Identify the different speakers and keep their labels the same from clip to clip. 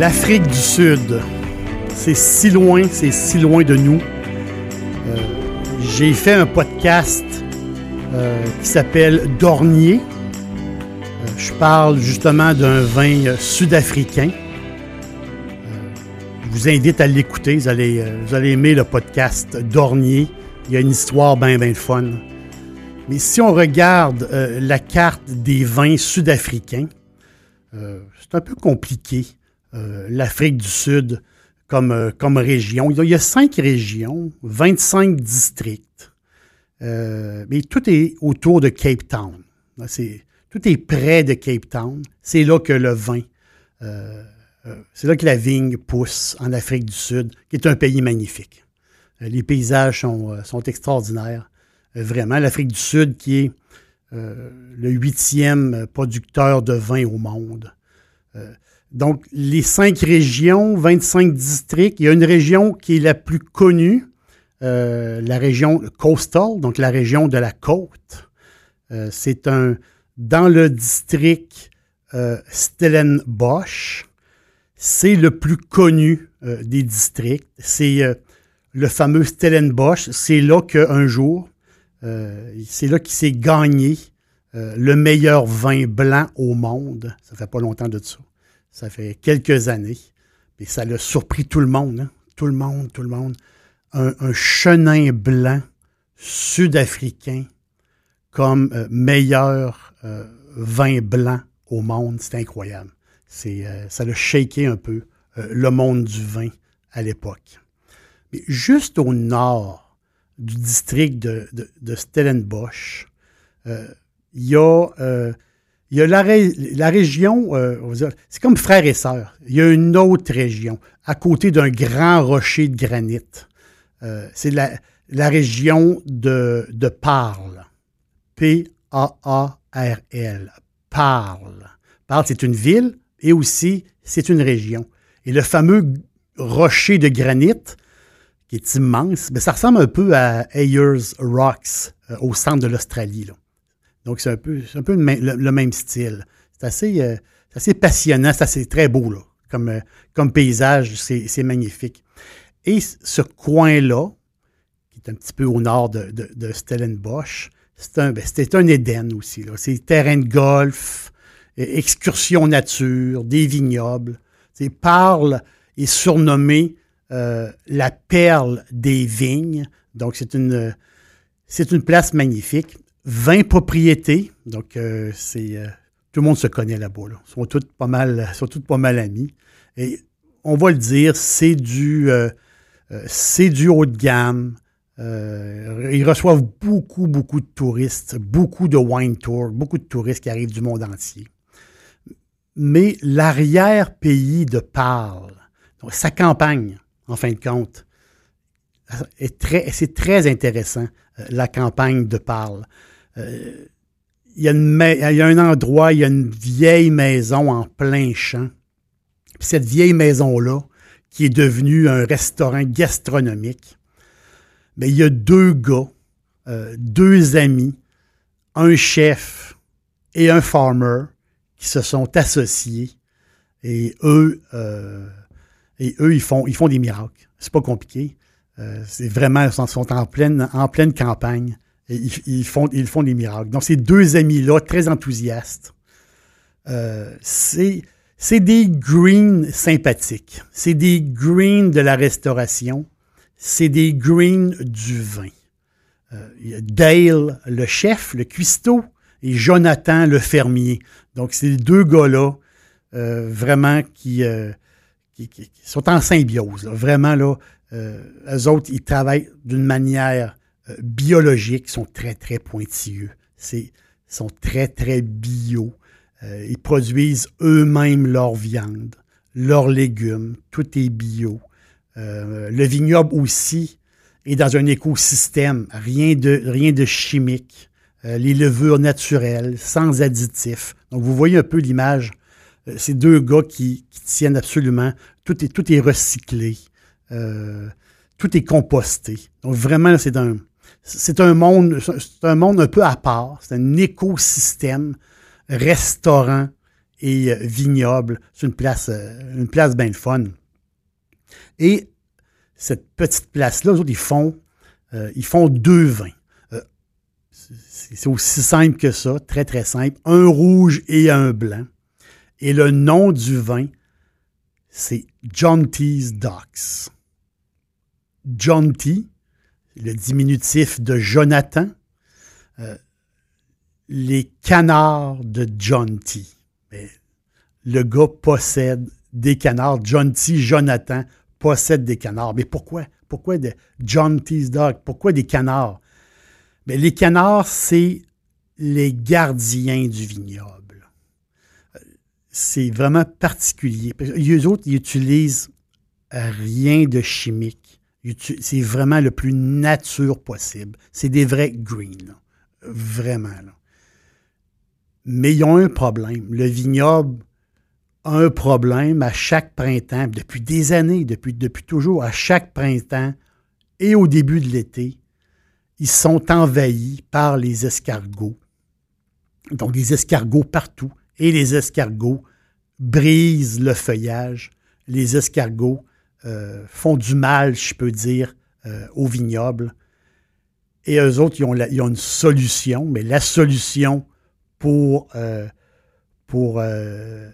Speaker 1: L'Afrique du Sud, c'est si loin, c'est si loin de nous. Euh, j'ai fait un podcast euh, qui s'appelle Dornier. Euh, je parle justement d'un vin sud-africain. je vous invite à l'écouter. Vous allez, vous allez aimer le podcast Dornier. Il y a une histoire bien, bien fun. Mais si on regarde la carte des vins sud-africains, c'est un peu compliqué. Euh, l'Afrique du Sud comme, euh, comme région. Il y a cinq régions, 25 districts, euh, mais tout est autour de Cape Town. tout est près de Cape Town. C'est là que le vin, c'est là que la vigne pousse en Afrique du Sud, qui est un pays magnifique. Les paysages sont, sont extraordinaires. vraiment, l'Afrique du Sud qui est le huitième producteur de vin au monde. Donc, les cinq régions, 25 districts, il y a une région qui est la plus connue, euh, la région coastal, donc la région de la côte. Euh, c'est un dans le district euh, Stellenbosch. C'est le plus connu des districts. C'est le fameux Stellenbosch. C'est là qu'un jour, c'est là qu'il s'est gagné le meilleur vin blanc au monde. Ça fait pas longtemps de ça. Ça fait quelques années. Et ça l'a surpris tout le monde. Hein. Tout le monde, tout le monde. Un, chenin blanc sud-africain comme euh, meilleur euh, vin blanc au monde. C'est incroyable. C'est, euh, ça l'a shaké un peu le monde du vin à l'époque. Juste au nord du district de, Stellenbosch, il y a il y a la, région, euh, c'est comme frère et sœur. Il y a une autre région à côté d'un grand rocher de granit. Euh, c'est la, la, région de, de Parle. P-A-A-R-L. Parle. Parle, c'est une ville et aussi c'est une région. Et le fameux rocher de granit, qui est immense, mais ça ressemble un peu à Ayers Rocks euh, au centre de l'Australie. Donc, c'est un peu, le, même style. C'est assez, euh, passionnant, c'est assez très beau, là. Comme, euh, paysage, c'est magnifique. Et ce coin-là, qui est un petit peu au nord de, Stellenbosch, c'est un, ben, un Éden aussi. C'est terrain de golf, excursion nature, des vignobles. C'est Parle est surnommé euh, la perle des vignes. Donc, c'est une, c'est une place magnifique. 20 propriétés. Donc, euh, c'est euh, tout le monde se connaît là-bas. Ils sont toutes pas mal, sont toutes pas mal amis. Et on va le dire, c'est du, c'est du haut de gamme. ils reçoivent beaucoup, beaucoup de touristes, beaucoup de wine tours, beaucoup de touristes qui arrivent du monde entier. Mais l'arrière-pays de Parle, sa campagne, en fin de compte, c'est très intéressant, la campagne de Parle. Euh, il y, a un endroit, il y a une vieille maison en plein champ. cette vieille maison-là, qui est devenue un restaurant gastronomique, mais il y a deux gars, euh, deux amis, un chef et un farmer qui se sont associés et eux, euh, et eux ils, font, ils font des miracles. C'est pas compliqué. Euh, c'est vraiment, ils sont en pleine, en pleine campagne. Et ils, font, ils font des miracles. Donc, ces deux amis-là, très enthousiastes, c'est c'est des greens sympathiques. C'est des greens de la restauration. C'est des greens du vin. Euh, Dale, le chef, le cuistot, et Jonathan, le fermier. Donc, c'est les deux gars-là, euh, vraiment, qui, euh, qui, sont en symbiose. Vraiment, là, eux autres, ils travaillent d'une manière biologique, sont très, très pointilleux. Ils sont très, très bio. Euh, ils produisent eux-mêmes leur viande, leurs légumes, tout est bio. Euh, le vignoble aussi est dans un écosystème, rien de, rien de chimique, euh, les levures naturelles, sans additifs. Donc vous voyez un peu l'image, ces deux gars qui, tiennent absolument, tout est, tout est recyclé, tout est composté. Donc vraiment, c'est un, c'est un monde, c'est un monde un peu à part, c'est un écosystème restaurant et euh, vignoble. C'est une place, euh, une place bien fun. Et cette petite place-là, ils font, euh, ils font deux vins. c'est aussi simple que ça, très très simple. Un rouge et un blanc. Et le nom du vin, c'est John T's Docks. John T, le diminutif de Jonathan les canards de John T. le gars possède des canards. John T. Jonathan possède des canards. Mais pourquoi? Pourquoi de John T's dog? Pourquoi des canards? Mais les canards, c'est les gardiens du vignoble. C'est vraiment particulier. Les autres, ils utilisent rien de chimique. C'est vraiment le plus nature possible. C'est des vrais greens. Vraiment. Mais ils ont un problème. Le vignoble a un problème à chaque printemps, depuis des années, depuis, depuis toujours, à chaque printemps et au début de l'été, ils sont envahis par les escargots. Donc des escargots partout. Et les escargots brisent le feuillage. Les escargots euh, font du mal, je peux dire, euh, au vignoble. Et eux autres, ils ont, une solution, mais la solution, pour, euh, pour euh,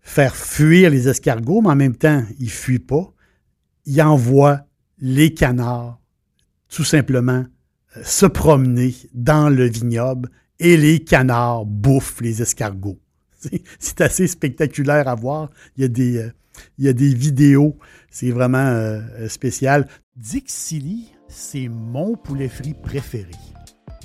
Speaker 1: faire fuir les escargots, mais en même temps, ils ne fuient pas. Ils envoient les canards tout simplement se promener dans le vignoble et les canards bouffent les escargots. C'est assez spectaculaire à voir. Il y a des, il y a des vidéos. C'est vraiment spécial. Dixili, c'est mon poulet frit préféré.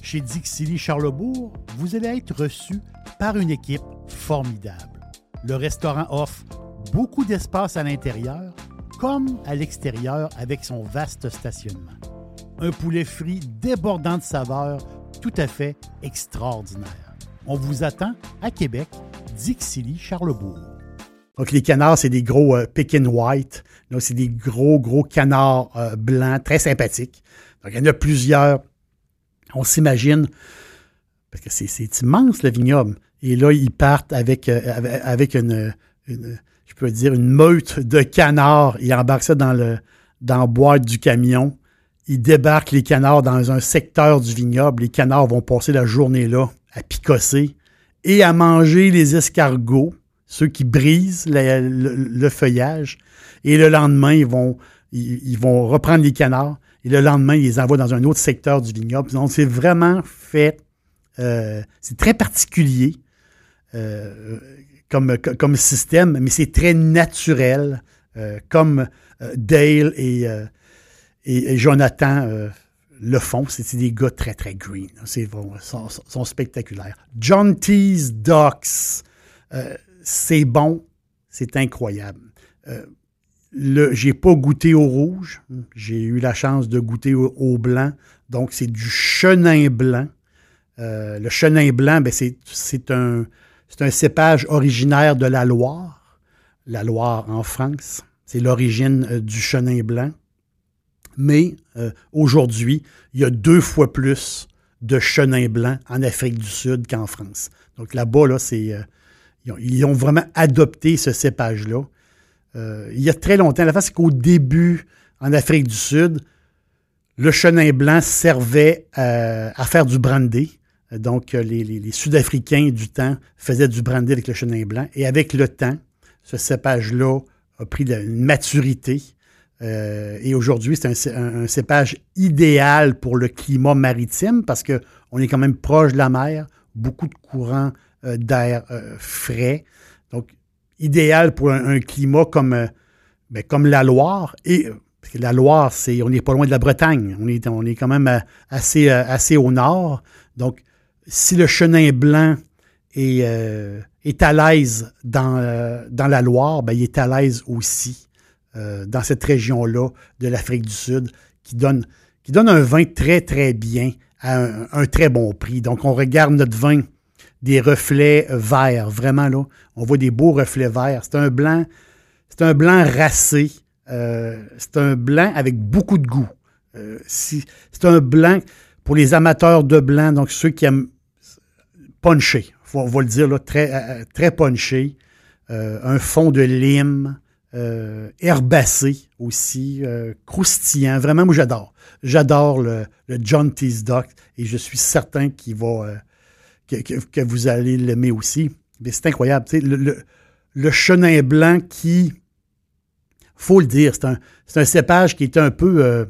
Speaker 1: Chez Dixili Charlebourg, vous allez être reçu par une équipe formidable. Le restaurant offre beaucoup d'espace à l'intérieur comme à l'extérieur avec son vaste stationnement. Un poulet frit débordant de saveurs tout à fait extraordinaire. On vous attend à Québec, Dixilly, Charlebourg. Donc, les canards, c'est des gros euh, Pekin White. c'est des gros, gros canards euh, blancs, très sympathiques. Donc, il y en a plusieurs on s'imagine, parce que c'est immense le vignoble, et là, ils partent avec, euh, avec une, je peux dire, une meute de canards. Ils embarquent ça dans le, dans la boîte du camion. Ils débarquent les canards dans un secteur du vignoble. Les canards vont passer la journée là à picosser et à manger les escargots, ceux qui brisent le, feuillage. Et le lendemain, ils vont, ils vont reprendre les canards et le lendemain, ils les envoient dans un autre secteur du vignoble. Donc, c'est vraiment fait, euh, c'est très particulier euh, comme, comme système, mais c'est très naturel, euh, comme Dale et, et, Jonathan le font. C'est des gars très, très green. C'est sont, sont, spectaculaires. John T's Docks, c'est bon, c'est incroyable le, j'ai pas goûté au rouge. J'ai eu la chance de goûter au, blanc. Donc, c'est du chenin blanc. Euh, le chenin blanc, ben c'est, un, un cépage originaire de la Loire. la Loire en France. C'est l'origine du chenin blanc. Mais aujourd'hui, il y a deux fois plus de chenin blanc en Afrique du Sud qu'en France. Donc là-bas, là, c'est, ils, ont, vraiment adopté ce cépage-là. il y a très longtemps, la face, c'est qu'au début, en Afrique du Sud, le chenin blanc servait euh, à faire du brandy. Donc, euh, les, Sud-Africains du temps faisaient du brandy avec le chenin blanc. Et avec le temps, ce cépage-là a pris une maturité. Euh, et aujourd'hui, c'est un, cépage idéal pour le climat maritime parce qu'on est quand même proche de la mer, beaucoup de courants d'air frais. Donc, idéal pour un, climat comme, ben, comme la Loire. Et la Loire, on n'est pas loin de la Bretagne. On est, on est quand même euh, assez, euh, assez au nord. Donc, si le chenin blanc est, euh, est à l'aise dans, dans la Loire, ben, il est à l'aise aussi dans cette région-là de l'Afrique du Sud qui donne, un vin très, très bien à un, très bon prix. Donc, on regarde notre vin des reflets verts. Vraiment, là, on voit des beaux reflets verts. C'est un blanc, c'est un blanc racé euh, c'est un blanc avec beaucoup de goût. Euh, c'est un blanc pour les amateurs de blanc, donc ceux qui aiment puncher, on va le dire, très, euh, très punché. un fond de lime, herbacé aussi, croustillant. Vraiment, moi, j'adore. J'adore le, John Tease Duck et je suis certain qu'il va, que, vous allez l'aimer aussi. Mais c'est incroyable. Le, le, chenin blanc qui faut le dire, c'est un, un, cépage qui est un peu, euh,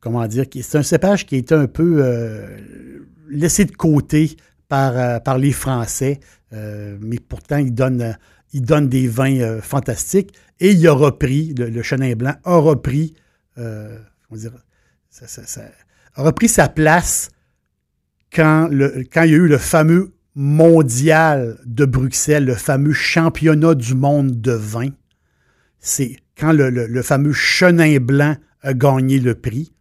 Speaker 1: comment dire, c'est un cépage qui est un peu euh, laissé de côté par, euh, par les Français, mais pourtant il donne, il donne des vins fantastiques et il a repris, le, chenin blanc a repris, repris sa place quand il y a eu le fameux mondial de Bruxelles, le fameux championnat du monde de vin. C'est quand le, fameux chenin blanc a gagné le prix,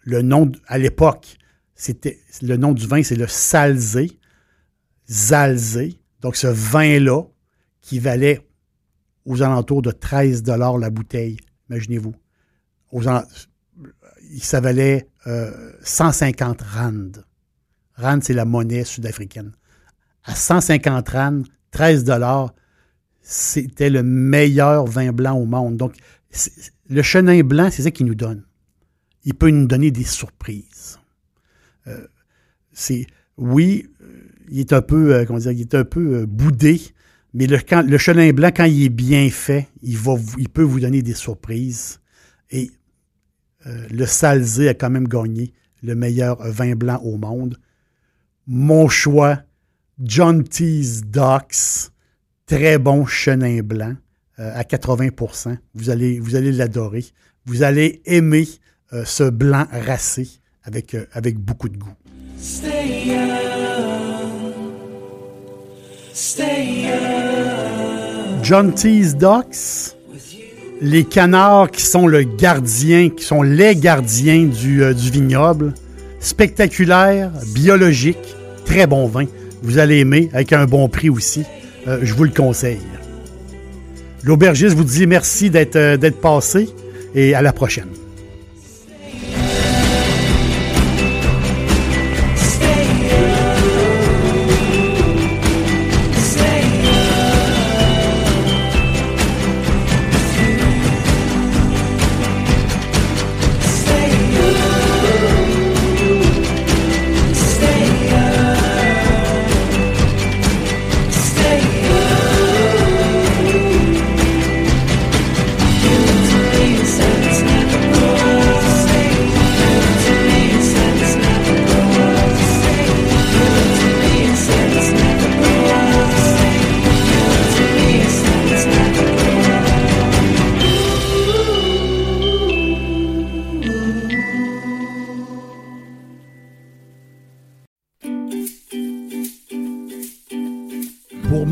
Speaker 1: le nom, à l'époque, c'était le nom du vin, c'est le Salzé, Zalzé. Donc, ce vin-là, qui valait aux alentours de 13 la bouteille, imaginez-vous. ça valait 150 euh, rand. Rand, c'est la monnaie sud-africaine. À 150 rand, 13 c'était le meilleur vin blanc au monde. Donc, le chenin blanc, c'est ça qu'il nous donne. Il peut nous donner des surprises. Euh, oui, euh, il est un peu, comment dire, il est un peu boudé, mais le, chenin blanc, quand il est bien fait, il, peut vous donner des surprises. Et le Salzé a quand même gagné le meilleur vin blanc au monde. Mon choix, John T's Docks très bon chenin blanc euh, à 80 Vous allez, vous allez l'adorer. Vous allez aimer euh, ce blanc racé avec, euh, avec beaucoup de goût. John T's Docks, les canards qui sont le gardien, qui sont les gardiens du, du vignoble. Spectaculaire, biologique, très bon vin. Vous allez aimer avec un bon prix aussi. Euh, je vous le conseille. L'aubergiste vous dit merci d'être euh, passé et à la prochaine.